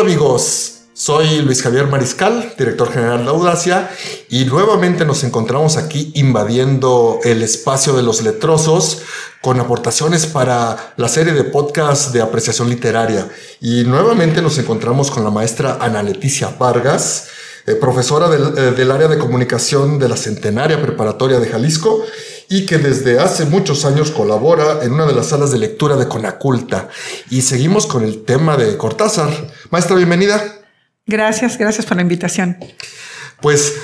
Hola amigos, soy Luis Javier Mariscal, director general de Audacia, y nuevamente nos encontramos aquí invadiendo el espacio de los letrosos con aportaciones para la serie de podcast de apreciación literaria. Y nuevamente nos encontramos con la maestra Ana Leticia Vargas, eh, profesora eh, del área de comunicación de la Centenaria Preparatoria de Jalisco y que desde hace muchos años colabora en una de las salas de lectura de Conaculta. Y seguimos con el tema de Cortázar. Maestra, bienvenida. Gracias, gracias por la invitación. Pues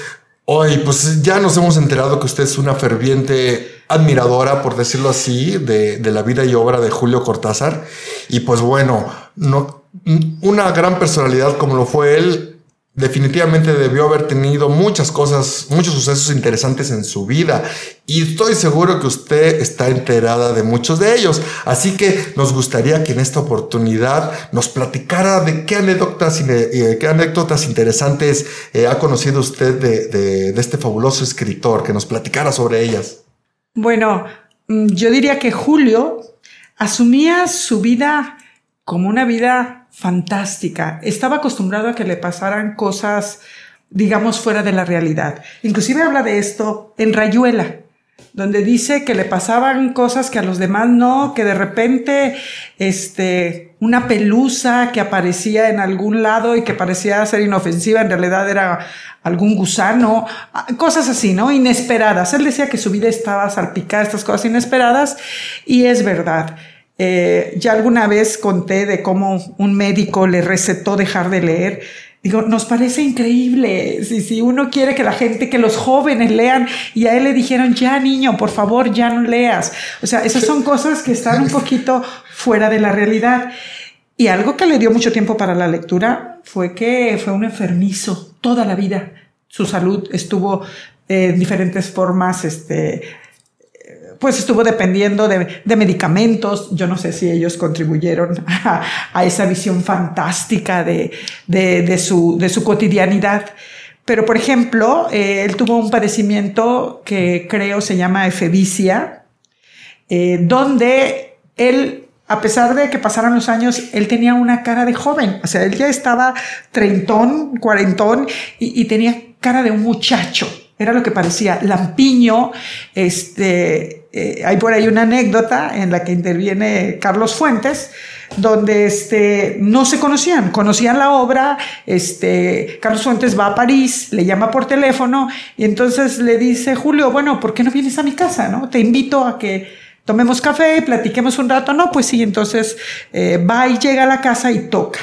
hoy, pues ya nos hemos enterado que usted es una ferviente admiradora, por decirlo así, de, de la vida y obra de Julio Cortázar. Y pues bueno, no, una gran personalidad como lo fue él, definitivamente debió haber tenido muchas cosas, muchos sucesos interesantes en su vida y estoy seguro que usted está enterada de muchos de ellos. Así que nos gustaría que en esta oportunidad nos platicara de qué anécdotas, eh, qué anécdotas interesantes eh, ha conocido usted de, de, este fabuloso escritor, que nos platicara sobre ellas. Bueno, mm, yo diría que Julio asumía su vida como una vida fantástica. Estaba acostumbrado a que le pasaran cosas, digamos, fuera de la realidad. Inclusive habla de esto en Rayuela, donde dice que le pasaban cosas que a los demás no, que de repente, este, una pelusa que aparecía en algún lado y que parecía ser inofensiva, en realidad era algún gusano, cosas así, ¿no? Inesperadas. Él decía que su vida estaba salpicada de estas cosas inesperadas y es verdad. Eh, ya alguna vez conté de cómo un médico le recetó dejar de leer. Digo, nos parece increíble. Si, si uno quiere que la gente, que los jóvenes lean, y a él le dijeron, ya niño, por favor, ya no leas. O sea, esas son cosas que están un poquito fuera de la realidad. Y algo que le dio mucho tiempo para la lectura fue que fue un enfermizo toda la vida. Su salud estuvo eh, en diferentes formas, este, pues estuvo dependiendo de, medicamentos. Yo no sé si ellos contribuyeron a, esa visión fantástica de, su, cotidianidad. Pero, por ejemplo, eh, él tuvo un padecimiento que creo se llama efebicia, eh, donde él, a pesar de que pasaran los años, él tenía una cara de joven. O sea, él ya estaba treintón, cuarentón y tenía cara de un muchacho. Era lo que parecía. Lampiño, este, eh, hay por ahí una anécdota en la que interviene Carlos Fuentes, donde este, no se conocían, conocían la obra, este, Carlos Fuentes va a París, le llama por teléfono y entonces le dice, Julio, bueno, ¿por qué no vienes a mi casa? ¿no? Te invito a que tomemos café, platiquemos un rato. No, pues sí, entonces eh, va y llega a la casa y toca.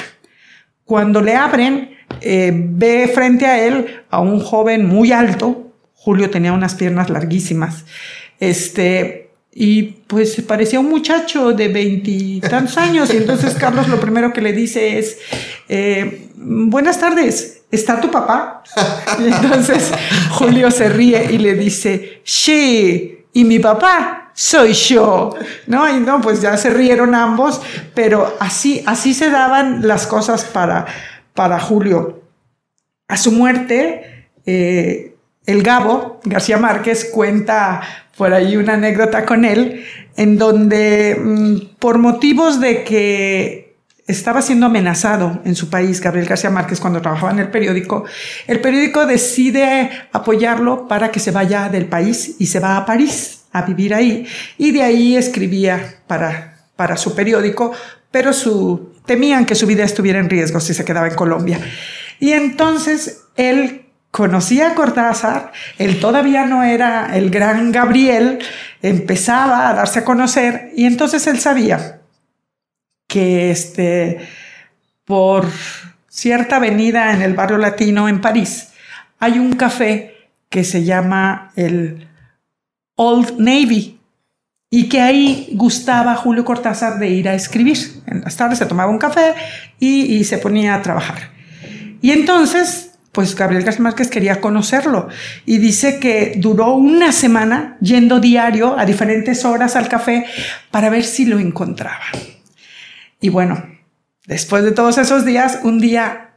Cuando le abren, eh, ve frente a él a un joven muy alto, Julio tenía unas piernas larguísimas. Este, y pues parecía un muchacho de veintitantos años. Y entonces Carlos lo primero que le dice es, eh, buenas tardes, ¿está tu papá? Y entonces Julio se ríe y le dice, sí, y mi papá soy yo, ¿no? Y no, pues ya se rieron ambos, pero así, así se daban las cosas para, para Julio. A su muerte, eh, el Gabo, García Márquez, cuenta por ahí una anécdota con él, en donde mm, por motivos de que estaba siendo amenazado en su país, Gabriel García Márquez, cuando trabajaba en el periódico, el periódico decide apoyarlo para que se vaya del país y se va a París a vivir ahí. Y de ahí escribía para, para su periódico, pero su, temían que su vida estuviera en riesgo si se quedaba en Colombia. Y entonces él conocía a Cortázar, él todavía no era el gran Gabriel, empezaba a darse a conocer y entonces él sabía que este, por cierta avenida en el barrio latino en París hay un café que se llama el Old Navy y que ahí gustaba Julio Cortázar de ir a escribir. En las tardes se tomaba un café y, y se ponía a trabajar. Y entonces pues Gabriel García Márquez quería conocerlo y dice que duró una semana yendo diario a diferentes horas al café para ver si lo encontraba. Y bueno, después de todos esos días, un día,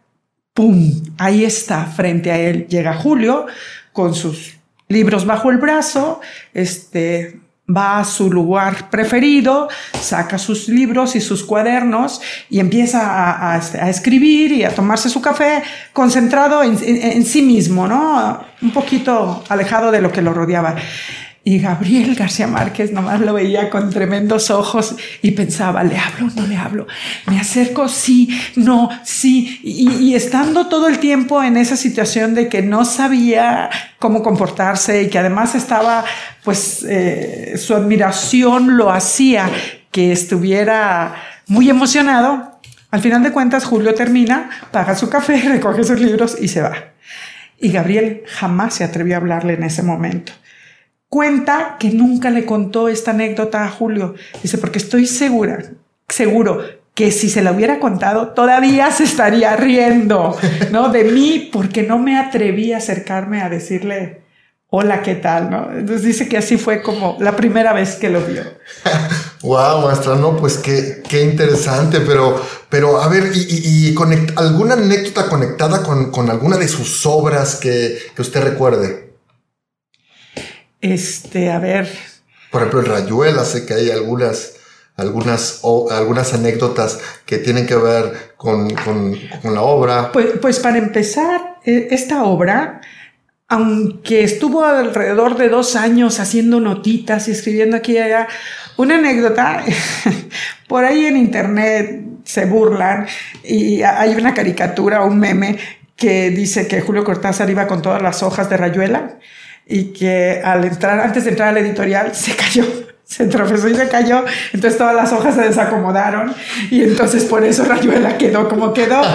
¡pum! Ahí está, frente a él llega Julio con sus libros bajo el brazo, este, va a su lugar preferido, saca sus libros y sus cuadernos y empieza a, escribir y a tomarse su café concentrado en, sí mismo, ¿no? Un poquito alejado de lo que lo rodeaba. Y Gabriel García Márquez nomás lo veía con tremendos ojos y pensaba, ¿le hablo? ¿No le hablo? ¿Me acerco? Sí, no, sí. Y, estando todo el tiempo en esa situación de que no sabía cómo comportarse y que además estaba, pues, eh, su admiración lo hacía que estuviera muy emocionado. Al final de cuentas, Julio termina, paga su café, recoge sus libros y se va. Y Gabriel jamás se atrevió a hablarle en ese momento cuenta que nunca le contó esta anécdota a Julio. Dice, porque estoy segura, seguro que si se la hubiera contado, todavía se estaría riendo, ¿no? De mí, porque no me atreví a acercarme a decirle, hola, ¿qué tal? ¿no? Entonces dice que así fue como la primera vez que lo vio. wow, maestra, no, pues qué, qué interesante, pero, pero a ver, y, alguna anécdota conectada con, con, alguna de sus obras que, que usted recuerde. Este, a ver. Por ejemplo, en Rayuela sé que hay algunas, algunas, algunas anécdotas que tienen que ver con, la obra. Pues, pues para empezar, e, esta obra, aunque estuvo alrededor de dos años haciendo notitas y escribiendo aquí y allá, una anécdota, por ahí en internet se burlan y hay una caricatura, un meme que dice que Julio Cortázar iba con todas las hojas de Rayuela y que al entrar, antes de entrar a la editorial, se cayó, se tropezó y se cayó, entonces todas las hojas se desacomodaron y entonces por eso Rayuela quedó como quedó.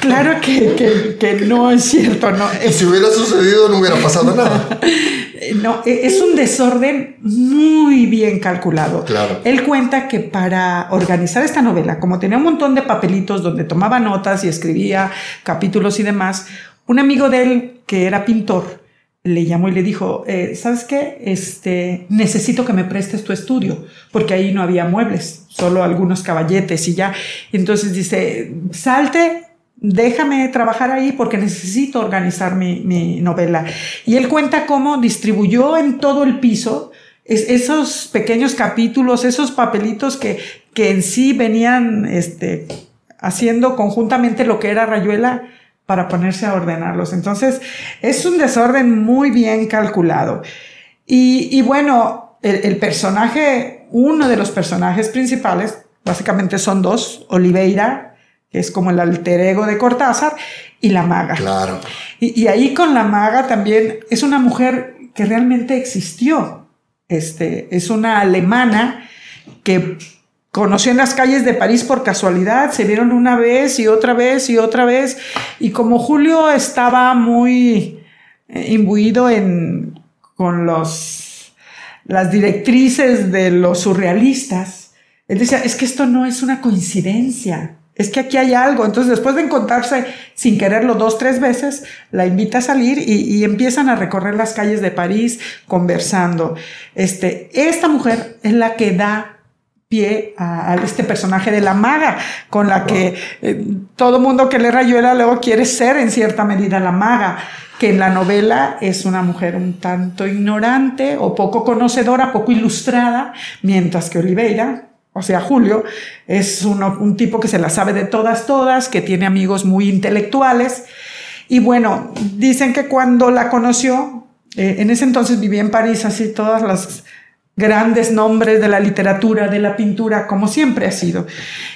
Claro que, que, que no es cierto, ¿no? Y si hubiera sucedido no hubiera pasado nada. No, e, es un desorden muy bien calculado. Claro. Él cuenta que para organizar esta novela, como tenía un montón de papelitos donde tomaba notas y escribía capítulos y demás, un amigo de él que era pintor, le llamó y le dijo, eh, ¿sabes qué? Este, necesito que me prestes tu estudio, porque ahí no había muebles, solo algunos caballetes y ya. Entonces dice, salte, déjame trabajar ahí porque necesito organizar mi, novela. Y él cuenta cómo distribuyó en todo el piso esos pequeños capítulos, esos papelitos que, que en sí venían este, haciendo conjuntamente lo que era Rayuela para ponerse a ordenarlos. Entonces, es un desorden muy bien calculado. Y, bueno, el, personaje, uno de los personajes principales, básicamente son dos, Oliveira, que es como el alter ego de Cortázar, y la maga. Claro. Y, y ahí con la maga también es una mujer que realmente existió. Este, es una alemana que conoció en las calles de París por casualidad, se vieron una vez y otra vez y otra vez, y como Julio estaba muy eh, imbuido en, con los, las directrices de los surrealistas, él decía, es que esto no es una coincidencia, es que aquí hay algo. Entonces, después de encontrarse sin quererlo dos, tres veces, la invita a salir y, y, empiezan a recorrer las calles de París conversando. Este, esta mujer es la que da a, este personaje de la maga, con la que eh, todo mundo que lee Rayuela luego quiere ser en cierta medida la maga, que en la novela es una mujer un tanto ignorante o poco conocedora, poco ilustrada, mientras que Oliveira, o sea, Julio, es un tipo que se la sabe de todas, todas, que tiene amigos muy intelectuales. Y bueno, dicen que cuando la conoció, eh, en ese entonces vivía en París, así todas las grandes nombres de la literatura, de la pintura, como siempre ha sido.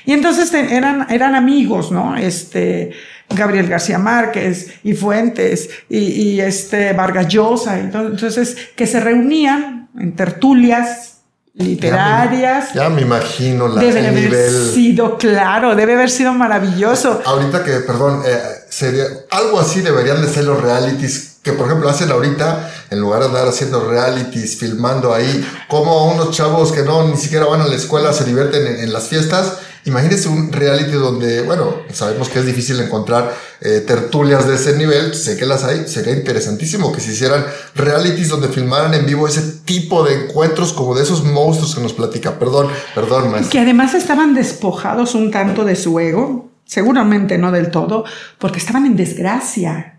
Y entonces eran, eran amigos, ¿no? Este, Gabriel García Márquez y Fuentes y, este Vargas Llosa. Entonces, que se reunían en tertulias literarias. Ya me, imagino la, debe haber sido, claro, debe haber sido maravilloso. Ahorita que, perdón, eh, sería algo así deberían de ser los realities que por ejemplo hacen ahorita, en lugar de andar haciendo realities, filmando ahí, como unos chavos que no ni siquiera van a la escuela se divierten en, las fiestas. Imagínense un reality donde, bueno, sabemos que es difícil encontrar eh, tertulias de ese nivel, sé que las hay, sería interesantísimo que se hicieran realities donde filmaran en vivo ese tipo de encuentros como de esos monstruos que nos platica. Perdón, perdón, maestro. Que además estaban despojados un tanto de su ego, seguramente no del todo, porque estaban en desgracia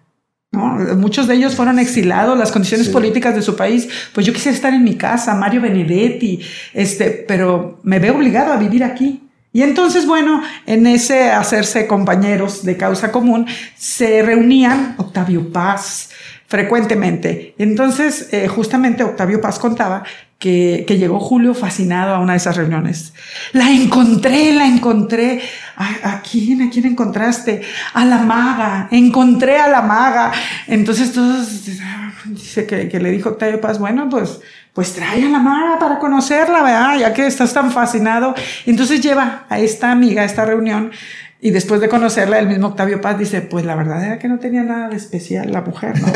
Muchos de ellos fueron exilados, las condiciones políticas de su país. Pues yo quisiera estar en mi casa, Mario Benedetti, este, pero me veo obligado a vivir aquí. Y entonces, bueno, en ese hacerse compañeros de causa común, se reunían Octavio Paz frecuentemente. Entonces, eh, justamente Octavio Paz contaba que, que, llegó Julio fascinado a una de esas reuniones. La encontré, la encontré. ¿A, quién? ¿A quién encontraste? A la maga. Encontré a la maga. Entonces todos, dice que, que le dijo Octavio Paz, bueno, pues pues trae a la maga para conocerla, ¿verdad? Ya que estás tan fascinado. Entonces lleva a esta amiga a esta reunión y después de conocerla, el mismo Octavio Paz dice, pues la verdad era que no tenía nada de especial la mujer, ¿no?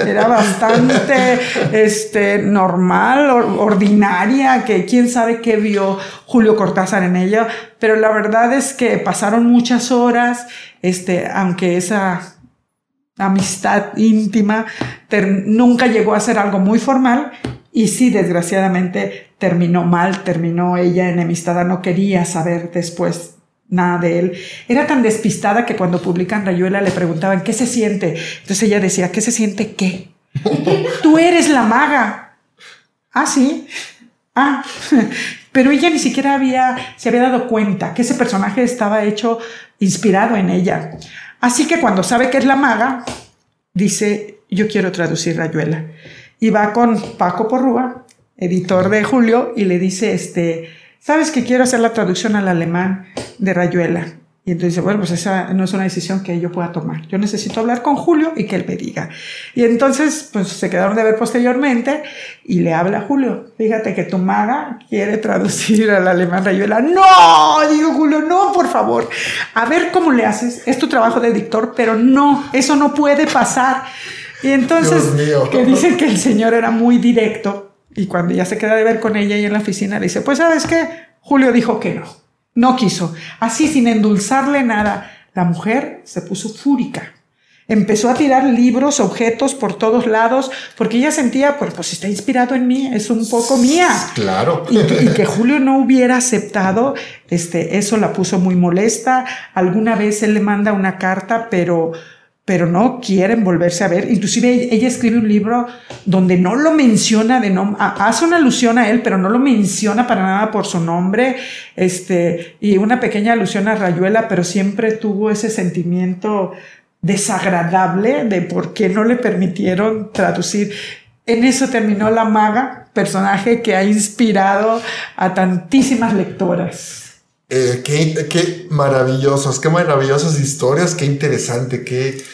Era bastante este, normal, ordinaria, que quién sabe qué vio Julio Cortázar en ella, pero la verdad es que pasaron muchas horas, este, aunque esa amistad íntima nunca llegó a ser algo muy formal, y sí, desgraciadamente terminó mal, terminó ella enemistada, no quería saber después nada de él. Era tan despistada que cuando publican Rayuela le preguntaban, ¿qué se siente? Entonces ella decía, ¿qué se siente qué? Tú eres la maga. Ah, sí. Ah, pero ella ni siquiera había, se había dado cuenta que ese personaje estaba hecho inspirado en ella. Así que cuando sabe que es la maga, dice, yo quiero traducir Rayuela y va con Paco Porrúa, editor de Julio, y le dice, este, ¿sabes que quiero hacer la traducción al alemán de Rayuela? Y entonces dice, bueno, pues esa no es una decisión que yo pueda tomar. Yo necesito hablar con Julio y que él me diga. Y entonces, pues se quedaron de ver posteriormente y le habla a Julio. Fíjate que tu maga quiere traducir al alemán Rayuela. No, digo Julio, no, por favor. A ver cómo le haces. Es tu trabajo de editor, pero no, eso no puede pasar. Y entonces, que dicen que el señor era muy directo y cuando ya se queda de ver con ella y en la oficina le dice, pues sabes qué, Julio dijo que no, no quiso. Así sin endulzarle nada, la mujer se puso fúrica. Empezó a tirar libros, objetos por todos lados, porque ella sentía, pues, pues está inspirado en mí, es un poco mía. Claro. Y, y, que Julio no hubiera aceptado, este, eso la puso muy molesta. Alguna vez él le manda una carta, pero pero no quieren volverse a ver. Inclusive ella escribe un libro donde no lo menciona de nombre, hace una alusión a él, pero no lo menciona para nada por su nombre, este, y una pequeña alusión a Rayuela, pero siempre tuvo ese sentimiento desagradable de por qué no le permitieron traducir. En eso terminó La Maga, personaje que ha inspirado a tantísimas lectoras. Eh, qué, qué, maravillosos, qué maravillosas historias, qué interesante, qué,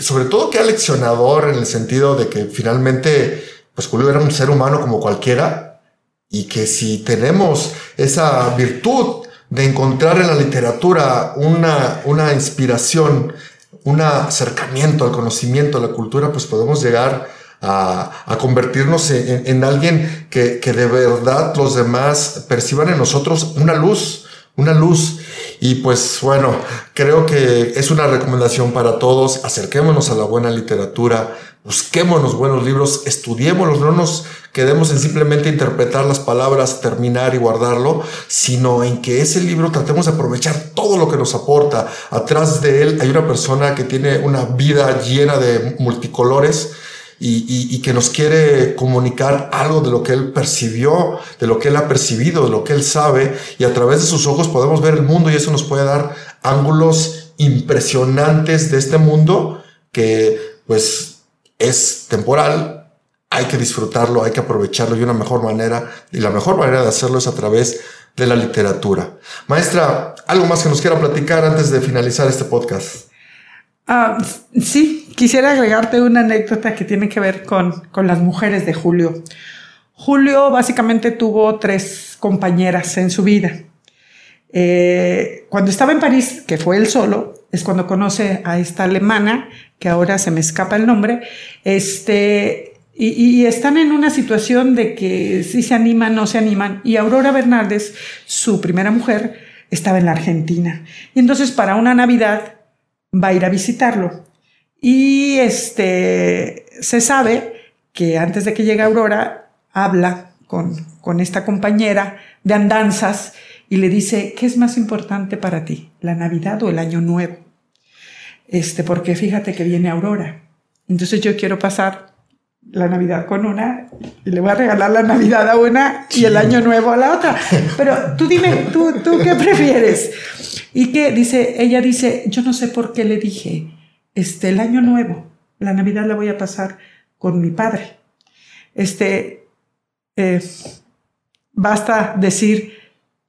sobre todo qué aleccionador en el sentido de que finalmente, pues Julio era un ser humano como cualquiera y que si tenemos esa virtud de encontrar en la literatura una, una inspiración, un acercamiento al conocimiento, a la cultura, pues podemos llegar a, convertirnos en, en alguien que de verdad los demás perciban en nosotros una luz, una luz. Y pues bueno, creo que es una recomendación para todos. Acerquémonos a la buena literatura, busquémonos buenos libros, estudiémoslos, no nos quedemos en simplemente interpretar las palabras, terminar y guardarlo, sino en que ese libro tratemos de aprovechar todo lo que nos aporta. Atrás de él hay una persona que tiene una vida llena de multicolores y, que nos quiere comunicar algo de lo que él percibió, de lo que él ha percibido, de lo que él sabe, y a través de sus ojos podemos ver el mundo y eso nos puede dar ángulos impresionantes de este mundo que pues es temporal, hay que disfrutarlo, hay que aprovecharlo de una mejor manera y la mejor manera de hacerlo es a través de la literatura. Maestra, ¿algo más que nos quiera platicar antes de finalizar este podcast? Ah, sí, quisiera agregarte una anécdota que tiene que ver con, con las mujeres de Julio. Julio básicamente tuvo tres compañeras en su vida. Eh, cuando estaba en París, que fue él solo, es cuando conoce a esta alemana, que ahora se me escapa el nombre, este, y, están en una situación de que si se animan, no se animan. Y Aurora Bernaldez, su primera mujer, estaba en la Argentina. Y entonces para una Navidad va a ir a visitarlo. Y este, se sabe que antes de que llegue Aurora, habla con, con esta compañera de andanzas y le dice, ¿qué es más importante para ti, la Navidad o el Año Nuevo? Este, porque fíjate que viene Aurora. Entonces yo quiero pasar la Navidad con una y le voy a regalar la Navidad a una y el Año Nuevo a la otra. Pero tú dime, ¿tú, tú qué prefieres? Y que dice, ella dice, yo no sé por qué le dije, este, el Año Nuevo, la Navidad la voy a pasar con mi padre. Este, eh, basta decir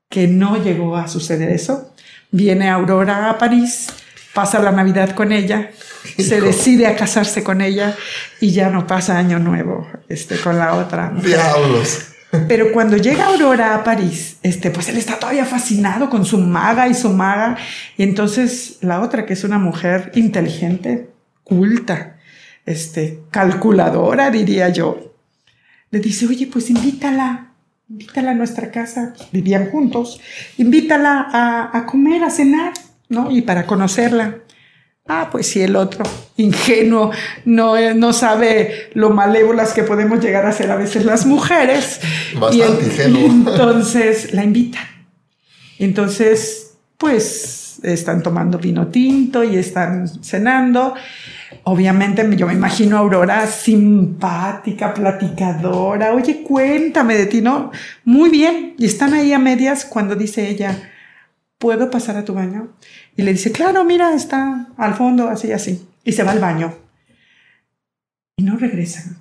que no llegó a suceder eso. Viene Aurora a París, pasa la Navidad con ella, se decide a casarse con ella y ya no pasa año nuevo este, con la otra. Diablos. Pero cuando llega Aurora a París, este, pues él está todavía fascinado con su maga y su maga. Y entonces la otra, que es una mujer inteligente, culta, este, calculadora, diría yo, le dice, oye, pues invítala, invítala a nuestra casa. Vivían juntos. Invítala a, a comer, a cenar, ¿no? Y para conocerla. Ah, pues si el otro, ingenuo, no, eh, no sabe lo malévolas que podemos llegar a ser a veces las mujeres. Bastante ingenuo. entonces la invitan. Entonces, pues están tomando vino tinto y están cenando. Obviamente yo me imagino a Aurora simpática, platicadora. Oye, cuéntame de ti, ¿no? Muy bien. Y están ahí a medias cuando dice ella, ¿puedo pasar a tu baño? Y le dice, claro, mira, está al fondo, así, así. Y se va al baño. Y no regresa.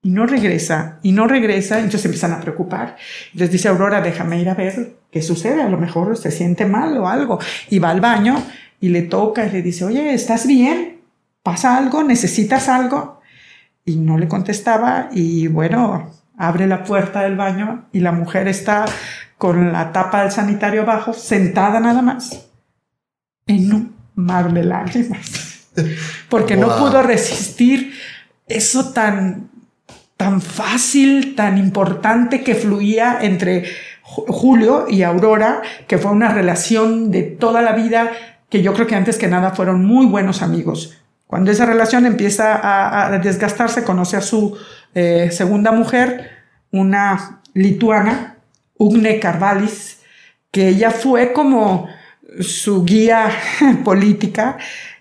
Y no regresa. Y no regresa. Entonces empiezan a preocupar. Entonces dice Aurora, déjame ir a ver qué sucede. A lo mejor se siente mal o algo. Y va al baño y le toca y le dice, oye, ¿estás bien? ¿Pasa algo? ¿Necesitas algo? Y no le contestaba. Y bueno, abre la puerta del baño y la mujer está con la tapa del sanitario abajo, sentada nada más en un mar de lágrimas, porque no pudo resistir eso tan, tan fácil, tan importante que fluía entre Julio y Aurora, que fue una relación de toda la vida, que yo creo que antes que nada fueron muy buenos amigos. Cuando esa relación empieza a, desgastarse, conoce a su eh, segunda mujer, una lituana, Ugne Carvalis, que ella fue como su guía política.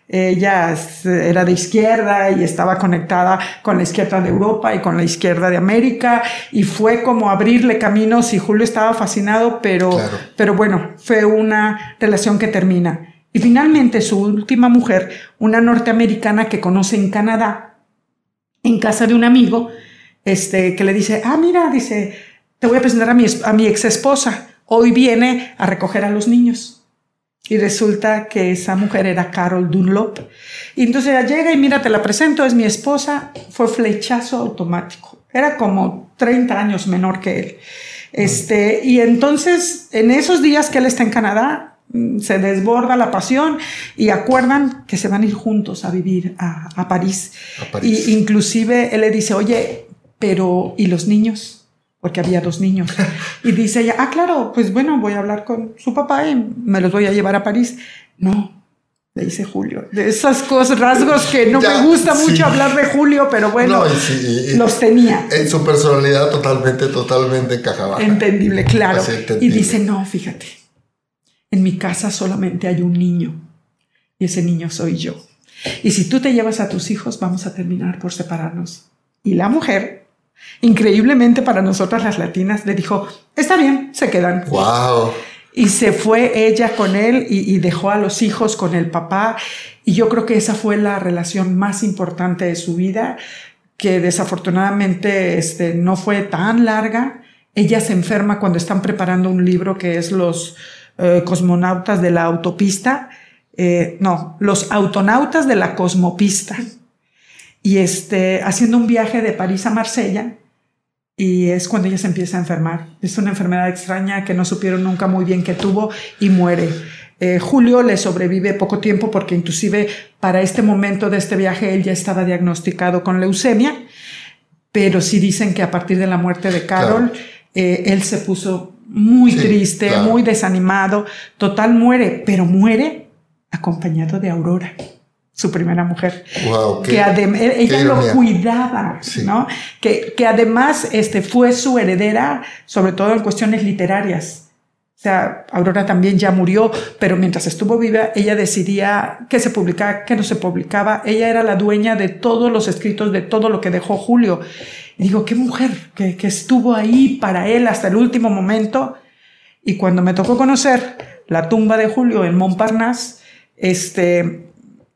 Ella era de izquierda y estaba conectada con la izquierda de Europa y con la izquierda de América y fue como abrirle caminos y Julio estaba fascinado, pero, pero bueno, fue una relación que termina. Y finalmente su última mujer, una norteamericana que conoce en Canadá, en casa de un amigo, este, que le dice, ah, mira, dice, te voy a presentar a mi, a mi ex esposa, hoy viene a recoger a los niños. Y resulta que esa mujer era Carol Dunlop. Y entonces ella llega y mira, te la presento, es mi esposa. Fue flechazo automático. Era como 30 años menor que él. Este, y entonces, en esos días que él está en Canadá, mm, se desborda la pasión y acuerdan que se van a ir juntos a vivir a, París. A París. Y inclusive él le dice, oye, pero ¿y los niños? Porque había dos niños. Y dice ella, ah, claro, pues bueno, voy a hablar con su papá y me los voy a llevar a París. No, le dice Julio. De esas cosas, rasgos que no me gusta mucho hablar de Julio, pero bueno, los tenía. En su personalidad totalmente, totalmente encajaba. Entendible, claro. Y dice, no, fíjate, en mi casa solamente hay un niño y ese niño soy yo. Y si tú te llevas a tus hijos, vamos a terminar por separarnos. Y la mujer Increíblemente para nosotras las latinas le dijo, está bien, se quedan. Wow. Y se fue ella con él y, dejó a los hijos con el papá. Y yo creo que esa fue la relación más importante de su vida, que desafortunadamente este, no fue tan larga. Ella se enferma cuando están preparando un libro que es Los eh, cosmonautas de la autopista. Eh, no, los autonautas de la cosmopista y este, haciendo un viaje de París a Marsella y es cuando ella se empieza a enfermar. Es una enfermedad extraña que no supieron nunca muy bien que tuvo y muere. Eh, Julio le sobrevive poco tiempo porque inclusive para este momento de este viaje él ya estaba diagnosticado con leucemia, pero sí dicen que a partir de la muerte de Carol eh, él se puso muy triste, muy desanimado, total muere, pero muere acompañado de Aurora su primera mujer. que e-, ella lo cuidaba, ¿no? Que, que además este, fue su heredera, sobre todo en cuestiones literarias. O sea, Aurora también ya murió, pero mientras estuvo viva, ella decidía qué se publicaba, qué no se publicaba. Ella era la dueña de todos los escritos, de todo lo que dejó Julio. Y digo, qué mujer que, que estuvo ahí para él hasta el último momento. Y cuando me tocó conocer la tumba de Julio en Montparnasse, este,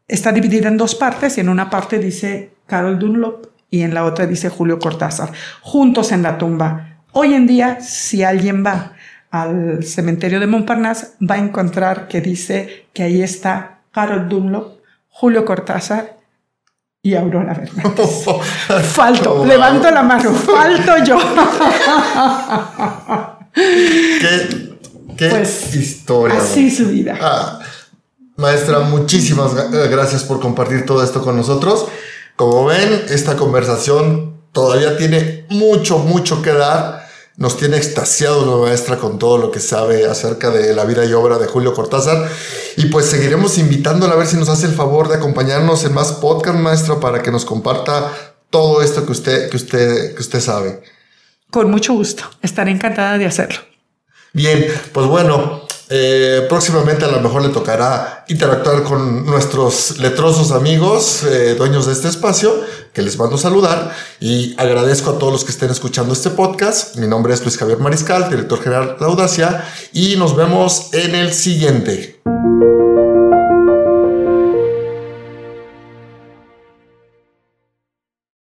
está dividida en dos partes y en una parte dice Carol Dunlop y en la otra dice Julio Cortázar, juntos en la tumba. Hoy en día, si alguien va al cementerio de Montparnasse, va a encontrar que dice que ahí está Harold Dunlop, Julio Cortázar y Aurora Fernández. falto, levanto la mano, falto yo. qué, qué pues, historia. Así su vida. Ah, maestra, muchísimas eh, gracias por compartir todo esto con nosotros. Como ven, esta conversación todavía tiene mucho, mucho que dar nos tiene extasiado la maestra con todo lo que sabe acerca de la vida y obra de Julio Cortázar. Y pues seguiremos invitándola a ver si nos hace el favor de acompañarnos en más podcast, maestra, para que nos comparta todo esto que usted, que usted, que usted sabe. Con mucho gusto. Estaré encantada de hacerlo. Bien, pues bueno, eh, próximamente a lo mejor le tocará interactuar con nuestros letrosos amigos, eh, dueños de este espacio, que les mando saludar y agradezco a todos los que estén escuchando este podcast. Mi nombre es Luis Javier Mariscal, director general de Audacia, y nos vemos en el siguiente.